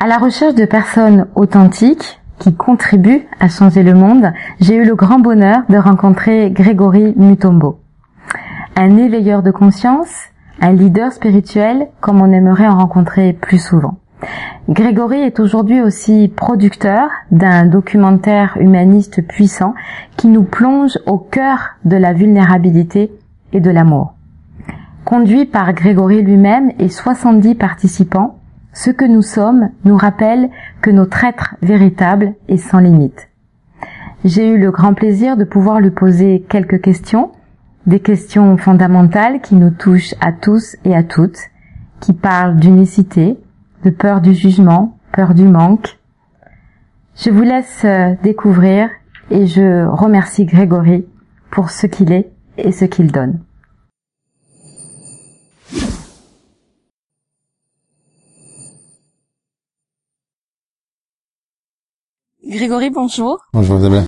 À la recherche de personnes authentiques qui contribuent à changer le monde, j'ai eu le grand bonheur de rencontrer Grégory Mutombo. Un éveilleur de conscience, un leader spirituel comme on aimerait en rencontrer plus souvent. Grégory est aujourd'hui aussi producteur d'un documentaire humaniste puissant qui nous plonge au cœur de la vulnérabilité et de l'amour. Conduit par Grégory lui-même et 70 participants, ce que nous sommes nous rappelle que notre être véritable est sans limite. J'ai eu le grand plaisir de pouvoir lui poser quelques questions, des questions fondamentales qui nous touchent à tous et à toutes, qui parlent d'unicité, de peur du jugement, peur du manque. Je vous laisse euh, découvrir et je remercie Grégory pour ce qu'il est et ce qu'il donne. Grégory, bonjour. Bonjour Isabelle.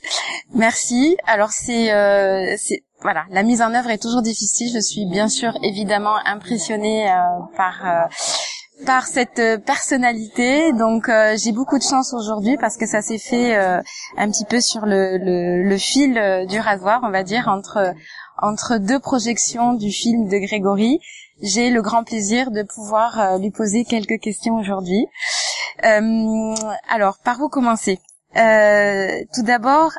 Merci. Alors c'est euh, c'est voilà, la mise en œuvre est toujours difficile. Je suis bien sûr évidemment impressionnée euh, par euh, par cette personnalité. Donc euh, j'ai beaucoup de chance aujourd'hui parce que ça s'est fait euh, un petit peu sur le, le, le fil du rasoir, on va dire, entre entre deux projections du film de Grégory. J'ai le grand plaisir de pouvoir lui poser quelques questions aujourd'hui. alors, par où commencer? Tout d'abord,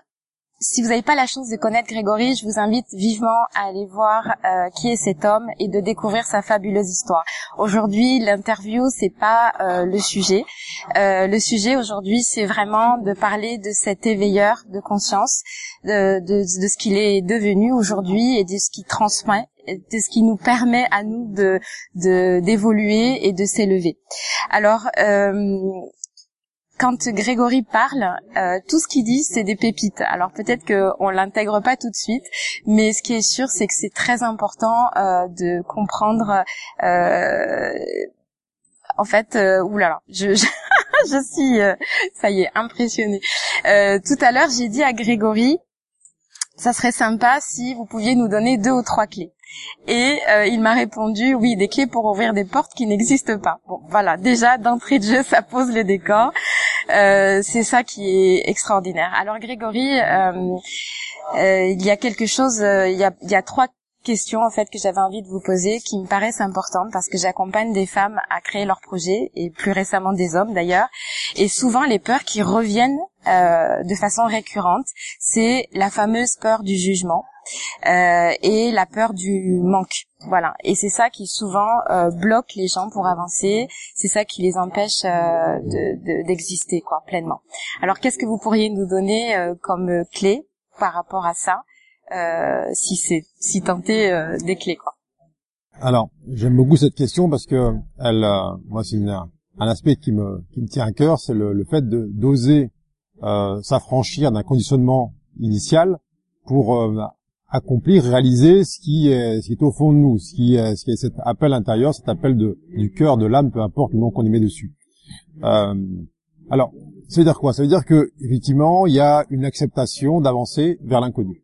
si vous n'avez pas la chance de connaître Grégory, je vous invite vivement à aller voir euh, qui est cet homme et de découvrir sa fabuleuse histoire. Aujourd'hui, l'interview c'est pas euh, le sujet. Euh, le sujet aujourd'hui, c'est vraiment de parler de cet éveilleur de conscience, de, de, de ce qu'il est devenu aujourd'hui et de ce qu'il transmet de ce qui nous permet à nous de d'évoluer et de s'élever. Alors, euh, quand Grégory parle, euh, tout ce qu'il dit, c'est des pépites. Alors peut-être qu'on l'intègre pas tout de suite, mais ce qui est sûr, c'est que c'est très important euh, de comprendre. Euh, en fait, oulala, je, je, je suis, ça y est, impressionnée. Tout à l'heure, j'ai dit à Grégory, ça serait sympa si vous pouviez nous donner deux ou trois clés. Et il m'a répondu oui, des clés pour ouvrir des portes qui n'existent pas. Bon, voilà, déjà d'entrée de jeu, ça pose le décor. Euh, c'est ça qui est extraordinaire. Alors Grégory, euh, euh, il y a quelque chose, il y a, trois questions en fait que j'avais envie de vous poser qui me paraissent importantes parce que j'accompagne des femmes à créer leurs projets et plus récemment des hommes d'ailleurs et souvent les peurs qui reviennent de façon récurrente c'est la fameuse peur du jugement et la peur du manque. Voilà. Et c'est ça qui souvent euh, bloque les gens pour avancer. C'est ça qui les empêche euh, d'exister de, quoi pleinement. Alors qu'est-ce que vous pourriez nous donner euh, comme clé par rapport à ça, euh, si c'est si tenter euh, des clés quoi? Alors j'aime beaucoup cette question parce que elle, moi c'est un aspect qui me qui me tient à cœur, c'est le, le, fait de d'oser s'affranchir d'un conditionnement initial pour accomplir, réaliser ce qui est, ce qui est au fond de nous, ce qui est, ce qui est cet appel intérieur, cet appel de, du cœur, de l'âme, peu importe le nom qu'on y met dessus. Euh, alors, ça veut dire quoi? Ça veut dire que effectivement, il y a une acceptation d'avancer vers l'inconnu.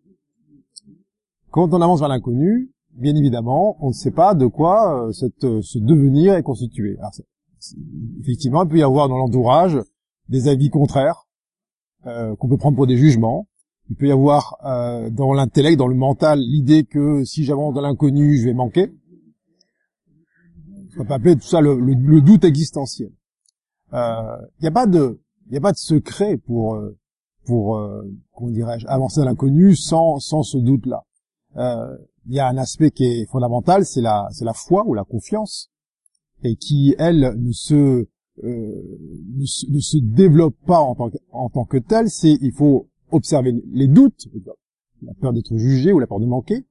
Quand on avance vers l'inconnu, bien évidemment, on ne sait pas de quoi euh, cette, euh, ce devenir est constitué. Alors, effectivement, il peut y avoir dans l'entourage des avis contraires euh, qu'on peut prendre pour des jugements. Il peut y avoir euh, dans l'intellect, dans le mental, l'idée que si j'avance dans l'inconnu, je vais manquer. On peut appeler tout ça le, le, le doute existentiel. Il euh, n'y a pas de, il a pas de secret pour euh, pour euh, comment dirais-je avancer dans l'inconnu sans sans ce doute-là. Il y a un aspect qui est fondamental, c'est la c'est la foi ou la confiance et qui elle ne se ne se, ne se développe pas en tant que, en tant que telle. C'est il faut observer les doutes, la peur d'être jugé ou la peur de manquer,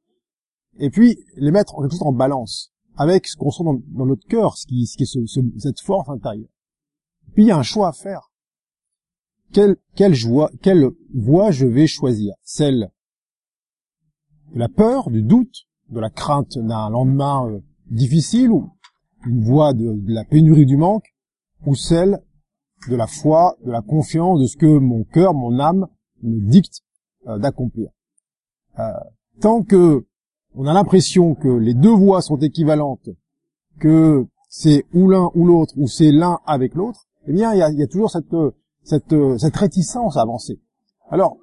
et puis les mettre en quelque sorte en balance avec ce qu'on sent dans, notre cœur, ce qui, est ce, ce, cette force intérieure. Puis il y a un choix à faire. Quelle, quelle, quelle voie je vais choisir? Celle de la peur, du doute, de la crainte d'un lendemain euh, difficile, ou une voie de, de la pénurie du manque, ou celle de la foi, de la confiance, de ce que mon cœur, mon âme me dicte euh, d'accomplir. Euh, tant que on a l'impression que les deux voies sont équivalentes, que c'est ou l'un ou l'autre, ou c'est l'un avec l'autre, eh bien, il y a, toujours cette, cette, cette réticence à avancer. Alors,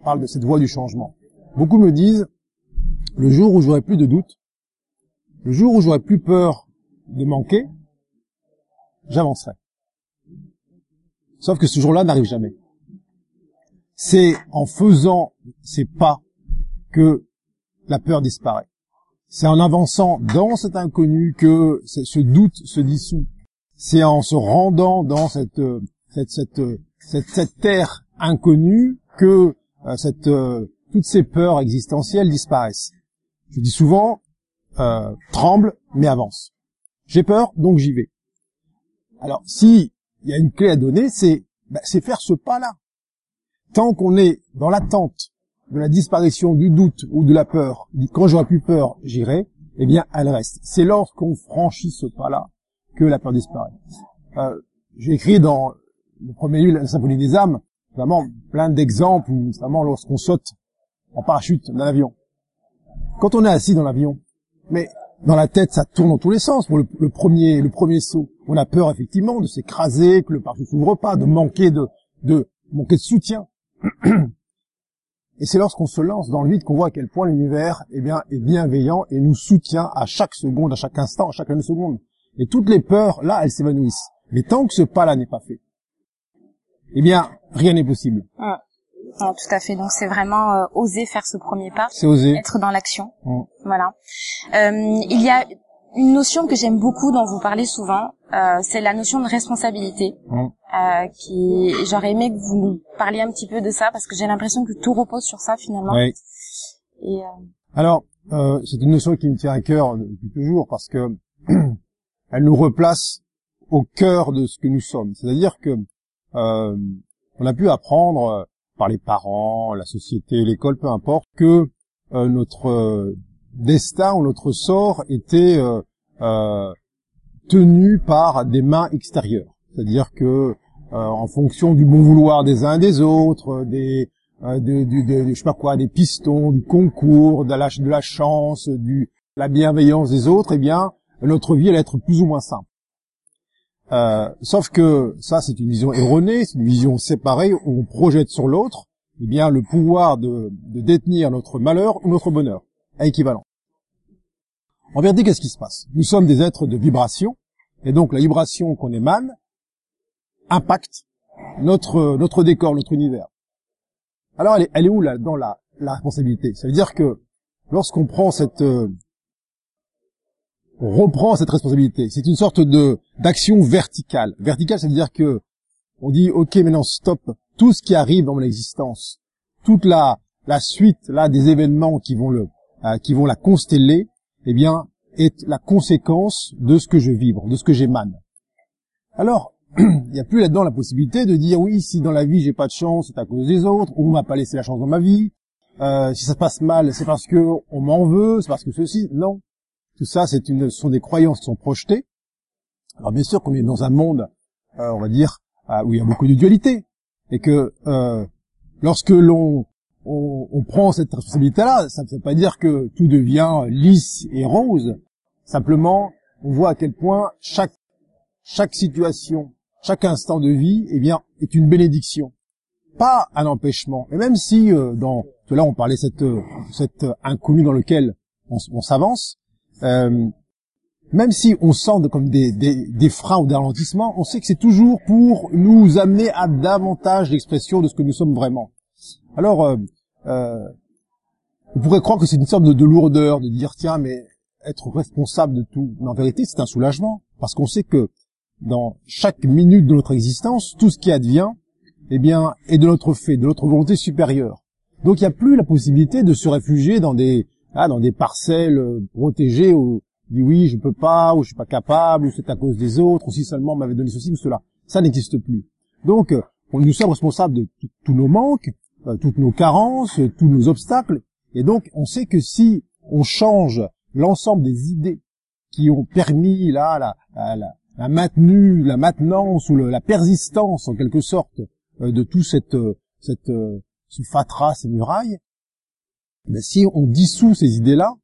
on parle de cette voie du changement. Beaucoup me disent, le jour où j'aurai plus de doute, le jour où j'aurai plus peur de manquer, j'avancerai. Sauf que ce jour-là n'arrive jamais. C'est en faisant ces pas que la peur disparaît. C'est en avançant dans cet inconnu que ce doute se dissout. C'est en se rendant dans cette cette cette cette, cette terre inconnue que euh, cette euh, toutes ces peurs existentielles disparaissent. Je dis souvent euh, tremble mais avance. J'ai peur donc j'y vais. Alors si il y a une clé à donner, c'est bah, c'est faire ce pas-là. Tant qu'on est dans l'attente de la disparition du doute ou de la peur, quand j'aurai plus peur, j'irai, eh bien, elle reste. C'est lorsqu'on franchit ce pas-là que la peur disparaît. Euh, J'ai écrit dans le premier livre, La symphonie des âmes, vraiment plein d'exemples, notamment lorsqu'on saute en parachute d'un avion. Quand on est assis dans l'avion, mais dans la tête, ça tourne dans tous les sens pour le, premier, le premier saut. On a peur effectivement de s'écraser, que le parachute s'ouvre pas, de manquer de, de manquer de soutien. Et c'est lorsqu'on se lance dans le vide qu'on voit à quel point l'univers eh bien, est bienveillant et nous soutient à chaque seconde, à chaque instant, à chaque seconde. Et toutes les peurs, là, elles s'évanouissent. Mais tant que ce pas-là n'est pas fait, eh bien, rien n'est possible. Ah. tout à fait. Donc c'est vraiment euh, oser faire ce premier pas. C'est oser. Être dans l'action. Voilà. Euh, il y a une notion que j'aime beaucoup, dont vous parlez souvent, euh, c'est la notion de responsabilité. Mmh. Euh, qui, j'aurais aimé que vous nous parliez un petit peu de ça parce que j'ai l'impression que tout repose sur ça finalement. Oui. Et, euh... Alors, euh, c'est une notion qui me tient à cœur depuis toujours parce que elle nous replace au cœur de ce que nous sommes. C'est-à-dire que euh, on a pu apprendre euh, par les parents, la société, l'école, peu importe, que notre destin ou notre sort était euh, euh, tenu par des mains extérieures. C'est-à-dire que euh, en fonction du bon vouloir des uns des autres, des sais pas quoi, des pistons, du concours, de la, chance, du la bienveillance des autres, eh bien notre vie allait être plus ou moins simple. Sauf que ça, c'est une vision erronée, c'est une vision séparée où on projette sur l'autre, eh bien, le pouvoir de détenir notre malheur ou notre bonheur, équivalent. En vérité, qu'est-ce qui se passe? Nous sommes des êtres de vibration, et donc la vibration qu'on émane impacte notre décor, notre univers. Alors elle est, elle est où là dans la, la responsabilité? Ça veut dire que lorsqu'on prend cette euh, on reprend cette responsabilité, c'est une sorte de d'action verticale. Verticale, ça veut dire que on dit ok maintenant stop, tout ce qui arrive dans mon existence, toute la la suite là des événements qui vont le euh, qui vont la consteller, eh bien, est la conséquence de ce que je vibre, de ce que j'émane. Alors, il n'y a plus là-dedans la possibilité de dire oui, si dans la vie j'ai pas de chance, c'est à cause des autres, ou on m'a pas laissé la chance dans ma vie. Euh, si ça se passe mal, c'est parce que on m'en veut, c'est parce que ceci. Non, tout ça, c'est une, ce sont des croyances qui sont projetées. Alors bien sûr qu'on est dans un monde, euh, on va dire, euh, où il y a beaucoup de dualité, et que euh, lorsque l'on on, prend cette responsabilité-là. Ça ne veut pas dire que tout devient lisse et rose. Simplement, on voit à quel point chaque chaque situation, chaque instant de vie, eh bien, est une bénédiction, pas un empêchement. Et même si euh, dans là on parlait cette cette inconnu dans lequel on, s'avance, euh, même si on sent comme des, des, des freins ou des ralentissements, on sait que c'est toujours pour nous amener à davantage d'expression de ce que nous sommes vraiment. Alors, euh, euh, on pourrait croire que c'est une sorte de, lourdeur de dire tiens mais être responsable de tout. Mais en vérité c'est un soulagement parce qu'on sait que dans chaque minute de notre existence, tout ce qui advient, eh bien, est de notre fait, de notre volonté supérieure. Donc il n'y a plus la possibilité de se réfugier dans des ah, dans des parcelles euh, protégées où dit oui je peux pas ou je suis pas capable ou c'est à cause des autres ou si seulement on m'avait donné ceci ou cela. Ça n'existe plus. Donc euh, nous sommes responsables de tous nos manques, toutes nos carences, tous nos obstacles. Et donc, on sait que si on change l'ensemble des idées qui ont permis là la, la, la maintenue, la maintenance ou la persistance en quelque sorte euh, de tout cette euh, cette ce fatras, ces murailles, mais si on dissout ces idées-là,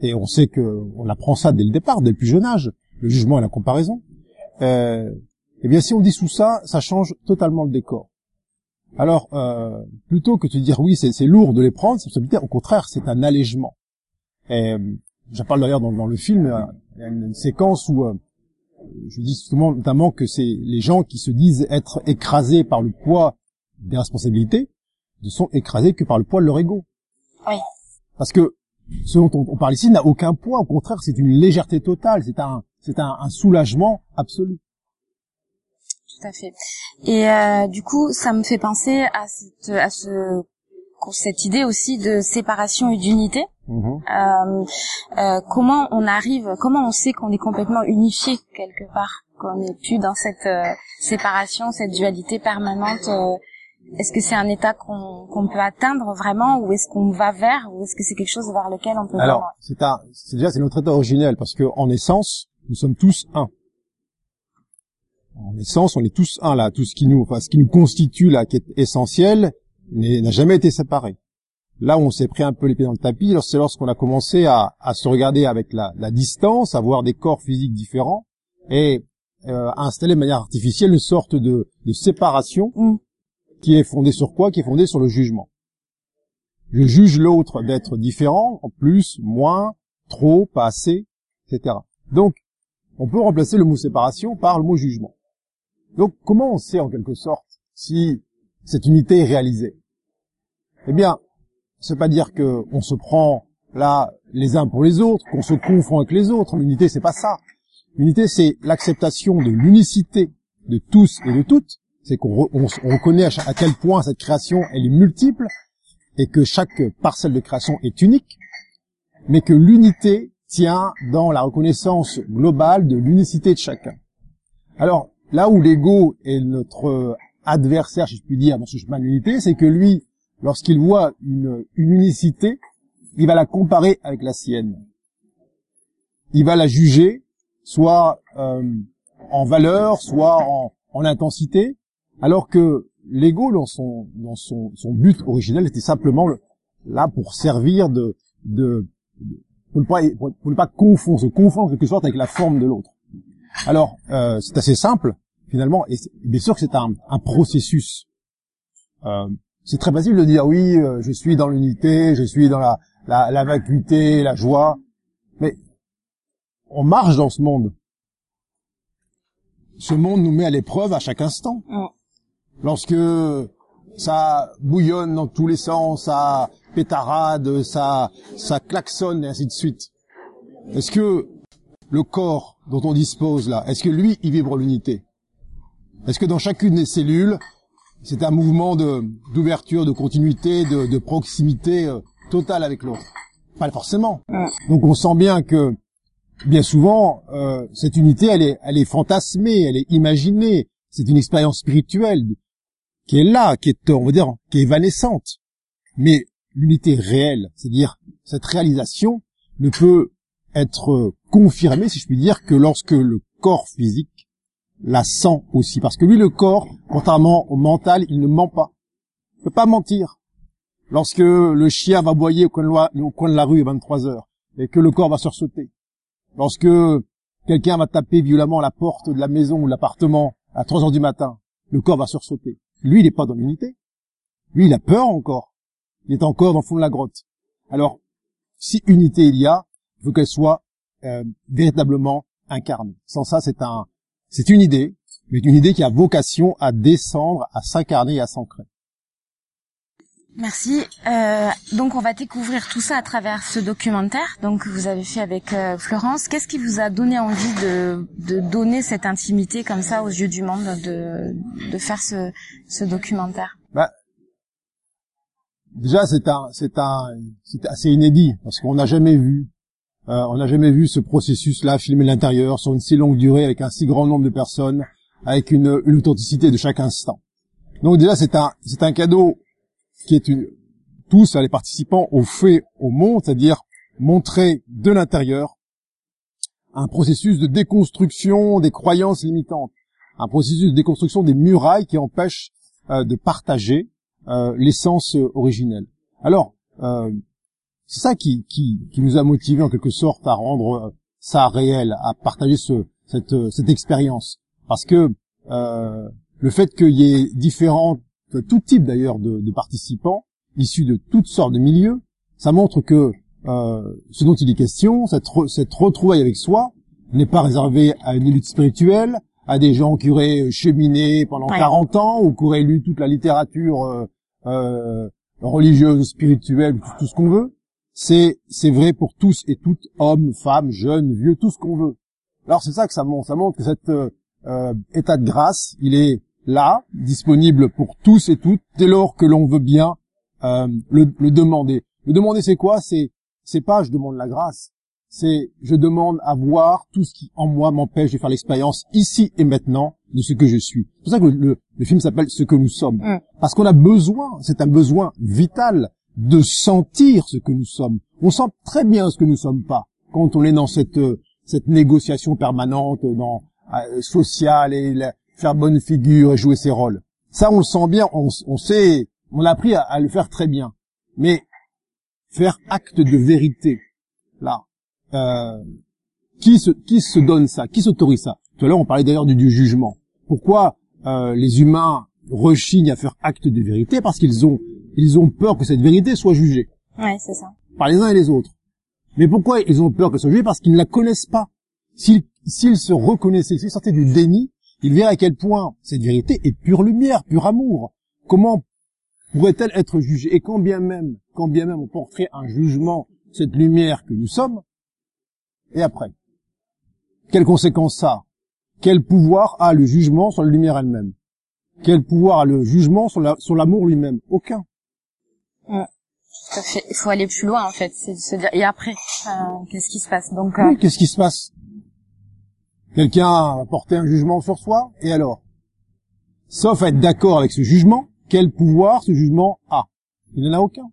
et on sait que on apprend ça dès le départ, dès le plus jeune âge, le jugement et la comparaison, euh, Eh bien, si on dissout ça, ça change totalement le décor. Alors, euh, plutôt que de dire oui, c'est lourd de les prendre, c'est au contraire, c'est un allègement. Et euh, j'en parle d'ailleurs dans, le film, euh, il y a une, séquence où je dis justement notamment que c'est les gens qui se disent être écrasés par le poids des responsabilités ne sont écrasés que par le poids de leur ego. Oui. Parce que ce dont on, parle ici n'a aucun poids, au contraire, c'est une légèreté totale, c'est un, c'est un, un soulagement absolu tout à fait. Et euh, du coup, ça me fait penser à cette, à ce, cette idée aussi de séparation et d'unité. Mm-hmm. Euh, euh, comment on arrive, comment on sait qu'on est complètement unifié quelque part, qu'on n'est plus dans cette euh, séparation, cette dualité permanente. Est-ce que c'est un état qu'on peut atteindre vraiment, ou est-ce qu'on va vers, ou est-ce que c'est quelque chose vers lequel on peut Alors, c'est déjà c'est notre état originel parce que en essence, nous sommes tous un en essence, on est tous un là. Tout ce qui nous, enfin, ce qui nous constitue là, qui est essentiel, n'a jamais été séparé. Là où on s'est pris un peu les pieds dans le tapis, c'est lorsqu'on a commencé à, se regarder avec la, distance, à voir des corps physiques différents, et euh, à installer de manière artificielle une sorte de, séparation mm. qui est fondée sur quoi? Qui est fondée sur le jugement. Je juge l'autre d'être différent, en plus, moins, trop, pas assez, etc. Donc, on peut remplacer le mot séparation par le mot jugement. Donc comment on sait en quelque sorte si cette unité est réalisée? Eh bien, c'est pas dire que on se prend là les uns pour les autres, qu'on se confond avec les autres. L'unité, c'est pas ça. L'unité, c'est l'acceptation de l'unicité de tous et de toutes. C'est qu'on reconnaît à, quel point cette création elle est multiple et que chaque parcelle de création est unique, mais que l'unité tient dans la reconnaissance globale de l'unicité de chacun. Alors, Là où l'ego est notre adversaire, si je puis dire, dans ce chemin de l'unité, c'est que lui, lorsqu'il voit une, unicité, il va la comparer avec la sienne. Il va la juger, soit euh, en valeur, soit en, intensité, alors que l'ego, dans son but originel, était simplement là pour servir de, pour ne pas pour confondre, se confondre en quelque sorte avec la forme de l'autre. Alors, euh, c'est assez simple finalement, et bien sûr que c'est un, processus. Euh, c'est très facile de dire oui, euh, je suis dans l'unité, je suis dans la, la, vacuité, la joie, mais on marche dans ce monde. Ce monde nous met à l'épreuve à chaque instant. Lorsque ça bouillonne dans tous les sens, ça pétarade, ça, ça klaxonne et ainsi de suite. Est-ce que le corps dont on dispose là, est-ce que lui, il vibre l'unité? Est-ce que dans chacune des cellules, c'est un mouvement d'ouverture, de, continuité, de, proximité euh, totale avec l'autre Pas forcément. Donc on sent bien que bien souvent euh, cette unité, elle est, elle est fantasmée, elle est imaginée. C'est une expérience spirituelle qui est là, qui est, on va dire, qui est évanescente. Mais l'unité réelle, c'est-à-dire cette réalisation, ne peut être confirmée, si je puis dire, que lorsque le corps physique la sent aussi. Parce que lui, le corps, contrairement au mental, il ne ment pas. Il peut pas mentir. Lorsque le chien va boyer au coin de la, rue à 23 heures, et que le corps va sursauter. Lorsque quelqu'un va taper violemment la porte de la maison ou de l'appartement à 3 heures du matin, le corps va sursauter. Lui, il n'est pas dans l'unité. Lui, il a peur encore. Il est encore dans le fond de la grotte. Alors, si unité il y a, il faut qu'elle soit euh, véritablement incarnée. Sans ça, c'est un, c'est une idée, mais une idée qui a vocation à descendre, à s'incarner et à s'ancrer. Merci. Euh, donc on va découvrir tout ça à travers ce documentaire donc que vous avez fait avec euh, Florence. Qu'est-ce qui vous a donné envie de, de donner cette intimité comme ça aux yeux du monde, de, de faire ce, ce documentaire? Bah, Déjà c'est un c'est un c'est assez inédit parce qu'on n'a jamais vu euh, on n'a jamais vu ce processus-là filmer l'intérieur sur une si longue durée avec un si grand nombre de personnes, avec une, authenticité de chaque instant. Donc déjà c'est un c'est un cadeau qui est une, tous les participants au fait au monde, c'est-à-dire montrer de l'intérieur un processus de déconstruction des croyances limitantes, un processus de déconstruction des murailles qui empêchent euh, de partager euh, l'essence originelle. Alors, c'est ça qui, qui, qui, nous a motivé en quelque sorte à rendre euh, ça réel, à partager ce, cette, euh, cette expérience. Parce que euh, le fait qu'il y ait différents, tout type d'ailleurs de, de, participants issus de toutes sortes de milieux, ça montre que euh, ce dont il est question, cette, cette retrouvaille avec soi, n'est pas réservé à une élite spirituelle, à des gens qui auraient cheminé pendant 40 ans ou qui auraient lu toute la littérature euh, euh, religieuse, spirituelle, tout, ce qu'on veut. C'est c'est vrai pour tous et toutes, hommes, femmes, jeunes, vieux, tout ce qu'on veut. Alors c'est ça que ça montre. Ça montre que cet euh, état de grâce, il est là, disponible pour tous et toutes, dès lors que l'on veut bien le, le demander. Le demander, c'est quoi? C'est c'est pas je demande la grâce, c'est je demande à voir tout ce qui en moi m'empêche de faire l'expérience ici et maintenant de ce que je suis. C'est pour ça que le, film s'appelle Ce que nous sommes. Mm. Parce qu'on a besoin, c'est un besoin vital de sentir ce que nous sommes. On sent très bien ce que nous sommes pas quand on est dans cette cette négociation permanente dans euh, sociale et faire bonne figure et jouer ses rôles. Ça, on le sent bien, on, sait, on a appris à le faire très bien. Mais faire acte de vérité, là, euh, qui se qui se donne ça Qui s'autorise ça? Tout à l'heure, on parlait d'ailleurs du, jugement. Pourquoi euh, les humains rechignent à faire acte de vérité? Parce qu'ils ont ils ont peur que cette vérité soit jugée. Ouais, c'est ça. Par les uns et les autres. Mais pourquoi ils ont peur qu'elle soit jugée Parce qu'ils ne la connaissent pas. S'ils s'ils se reconnaissaient, s'ils sortaient du déni, ils verraient à quel point cette vérité est pure lumière, pur amour. Comment pourrait-elle être jugée? Et quand bien même, quand bien même on porterait un jugement cette lumière que nous sommes, et après? Quelles conséquences ça Quel pouvoir a le jugement sur la lumière elle-même? Quel pouvoir a le jugement sur l'amour lui-même? Aucun. Il faut aller plus loin en fait, c'est se dire et après qu'est-ce qui se passe? Donc euh, qu'est-ce qui se passe? Quelqu'un a porté un jugement sur soi et alors? Sauf à être d'accord avec ce jugement, quel pouvoir ce jugement a? Il n'en a aucun.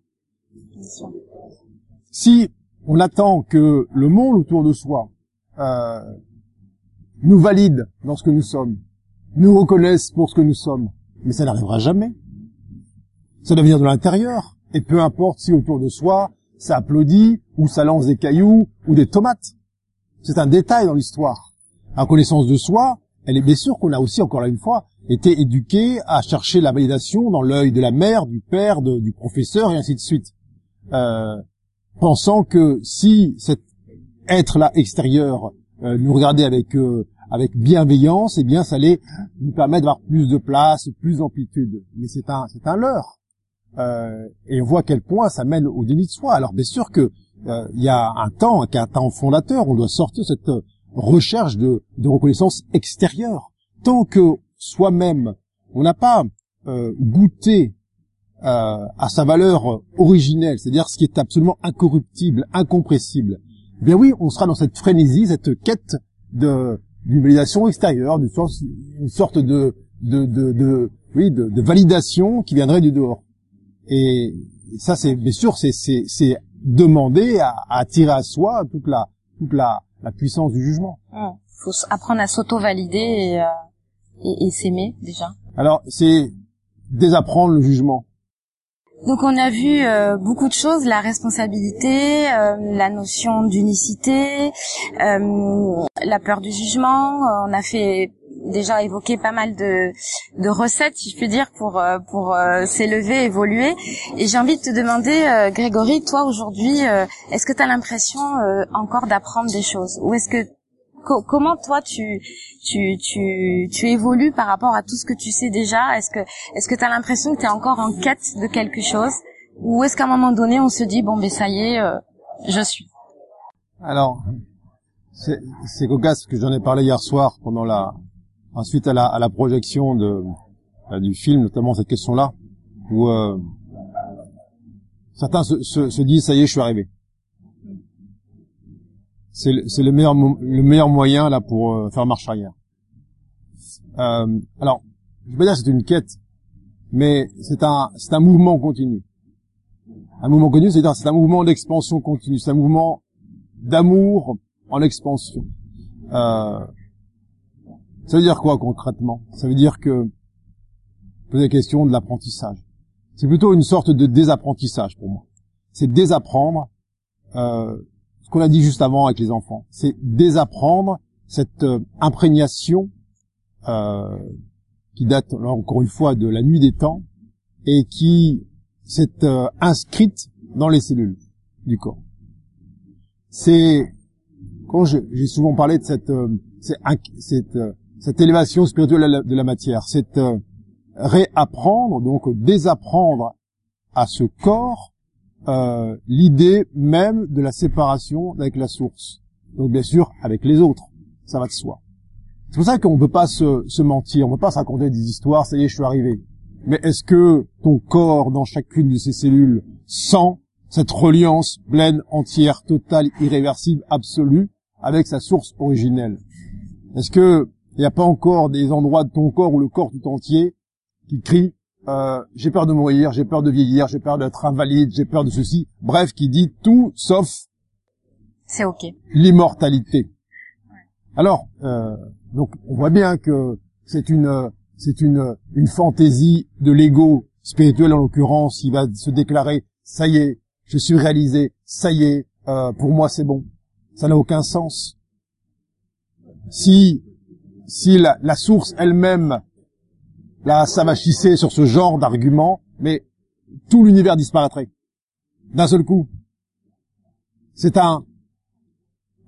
Si on attend que le monde autour de soi euh, nous valide dans ce que nous sommes, nous reconnaisse pour ce que nous sommes, mais ça n'arrivera jamais. Ça doit venir de l'intérieur, et peu importe si autour de soi ça applaudit, ou ça lance des cailloux, ou des tomates. C'est un détail dans l'histoire. La connaissance de soi, elle est bien sûr qu'on a aussi, encore une fois, été éduqué à chercher la validation dans l'œil de la mère, du père, du professeur, et ainsi de suite. Euh, pensant que si cet être-là extérieur euh, nous regardait avec euh, avec bienveillance, eh bien, ça allait nous permettre d'avoir plus de place, plus d'amplitude. Mais c'est un c'est un leurre. Euh, et on voit à quel point ça mène au déni de soi. Alors bien sûr que il y a un temps, un temps fondateur, on doit sortir cette recherche de, de reconnaissance extérieure. Tant que soi-même, on n'a pas goûté euh, à sa valeur originelle, c'est-à-dire ce qui est absolument incorruptible, incompressible, eh bien oui, on sera dans cette frénésie, cette quête de d'une validation extérieure, d'une sorte, une sorte de de, de, de oui de, de, validation qui viendrait du dehors. Et ça, c'est bien sûr, c'est c'est demander à, à, attirer à soi toute la toute la, la puissance du jugement. Il mmh. faut apprendre à s'auto-valider et, euh, et, et s'aimer déjà. Alors c'est désapprendre le jugement. Donc on a vu euh, beaucoup de choses, la responsabilité, euh, la notion d'unicité, euh, la peur du jugement. on a fait déjà évoqué pas mal de, recettes, si je puis dire, pour pour s'élever, évoluer. Et j'ai envie de te demander, Grégory, toi aujourd'hui, est-ce que tu as l'impression encore d'apprendre des choses, ou est-ce que comment toi tu, évolues par rapport à tout ce que tu sais déjà? Est-ce que est-ce tu as l'impression que tu es encore en quête de quelque chose? Ou est-ce qu'à un moment donné on se dit bon ben ça y est, euh, je suis? Alors c'est cocasse que j'en ai parlé hier soir pendant la ensuite à la à la projection de euh, du film notamment cette question-là où euh, certains se, se, se disent ça y est je suis arrivé c'est le, meilleur le meilleur moyen là pour euh, faire marche arrière. Euh, alors, je vais pas dire que c'est une quête, mais c'est un c'est un mouvement continu. Un mouvement continu, c'est c'est un mouvement d'expansion continue, c'est un mouvement d'amour en expansion. Euh, ça veut dire quoi concrètement? Ça veut dire que poser la question de l'apprentissage. C'est plutôt une sorte de désapprentissage pour moi. C'est désapprendre euh, qu'on a dit juste avant avec les enfants, c'est désapprendre cette euh, imprégnation euh, qui date encore une fois de la nuit des temps et qui s'est euh, inscrite dans les cellules du corps. C'est quand j'ai souvent parlé de cette euh, cette, euh, cette élévation spirituelle de la matière, c'est réapprendre donc désapprendre à ce corps euh, l'idée même de la séparation avec la source. Donc bien sûr avec les autres, ça va de soi. C'est pour ça qu'on ne peut pas se, se mentir, on ne peut pas se raconter des histoires, ça y est, je suis arrivé. Mais est-ce que ton corps, dans chacune de ses cellules, sent cette reliance pleine, entière, totale, irréversible, absolue, avec sa source originelle? Est-ce que il n'y a pas encore des endroits de ton corps ou le corps tout entier qui crie euh, j'ai peur de mourir, j'ai peur de vieillir, j'ai peur d'être invalide, j'ai peur de ceci. Bref, qui dit tout sauf c'est ok l'immortalité. Alors, euh, donc on voit bien que c'est une c'est une une fantaisie de l'ego spirituel en l'occurrence. Il va se déclarer ça y est, je suis réalisé, ça y est, euh, pour moi c'est bon. Ça n'a aucun sens. Si si la, la source elle-même va chisser sur ce genre d'argument, mais tout l'univers disparaîtrait d'un seul coup. C'est un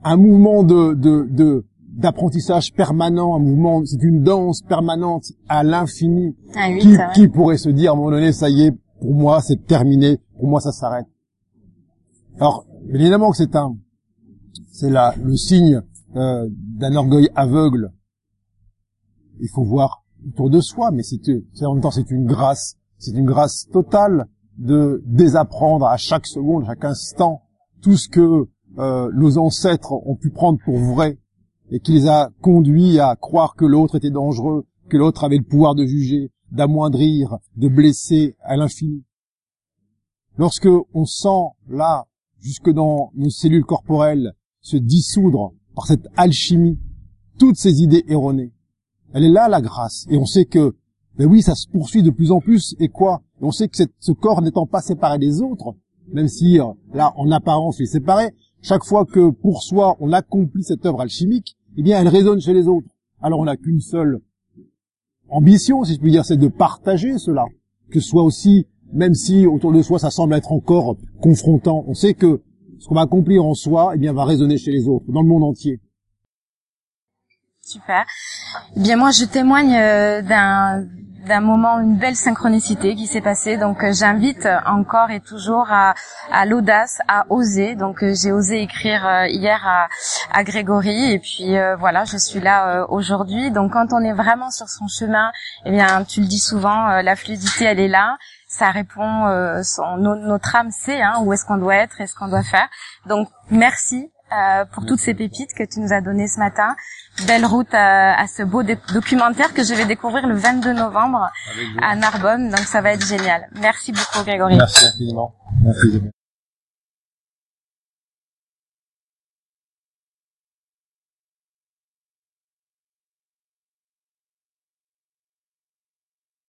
un mouvement de de d'apprentissage permanent, un mouvement, c'est une danse permanente à l'infini. Ah qui, qui pourrait se dire à un moment donné, ça y est, pour moi c'est terminé, pour moi ça s'arrête. Alors évidemment que c'est un, c'est là le signe euh, d'un orgueil aveugle. Il faut voir autour de soi, mais c'est en même temps c'est une grâce, c'est une grâce totale de désapprendre à chaque seconde, à chaque instant, tout ce que euh, nos ancêtres ont pu prendre pour vrai et qui les a conduits à croire que l'autre était dangereux, que l'autre avait le pouvoir de juger, d'amoindrir, de blesser à l'infini. Lorsque on sent là, jusque dans nos cellules corporelles, se dissoudre par cette alchimie toutes ces idées erronées, elle est là la grâce. Et on sait que, ben oui, ça se poursuit de plus en plus. Et quoi? On sait que ce corps n'étant pas séparé des autres, même si euh, là, en apparence, il est séparé, chaque fois que pour soi on accomplit cette œuvre alchimique, eh bien, elle résonne chez les autres. Alors on n'a qu'une seule ambition, si je puis dire, c'est de partager cela. Que ce soit aussi, même si autour de soi ça semble être encore confrontant, on sait que ce qu'on va accomplir en soi, eh bien, va résonner chez les autres, dans le monde entier. Super. Eh bien moi je témoigne euh, d'un d'un moment, une belle synchronicité qui s'est passée. Donc euh, j'invite encore et toujours à, à l'audace, à oser. Donc euh, j'ai osé écrire hier à, à Grégory et puis voilà, je suis là aujourd'hui. Donc quand on est vraiment sur son chemin, eh bien tu le dis souvent, la fluidité elle est là. Ça répond, son, notre âme sait hein, où est-ce qu'on doit être et ce qu'on doit faire. Donc merci pour toutes ces pépites que tu nous as données ce matin belle route à, à ce beau documentaire que je vais découvrir le 22 novembre à Narbonne. Donc ça va être génial. Merci beaucoup Grégory. Merci infiniment. Merci.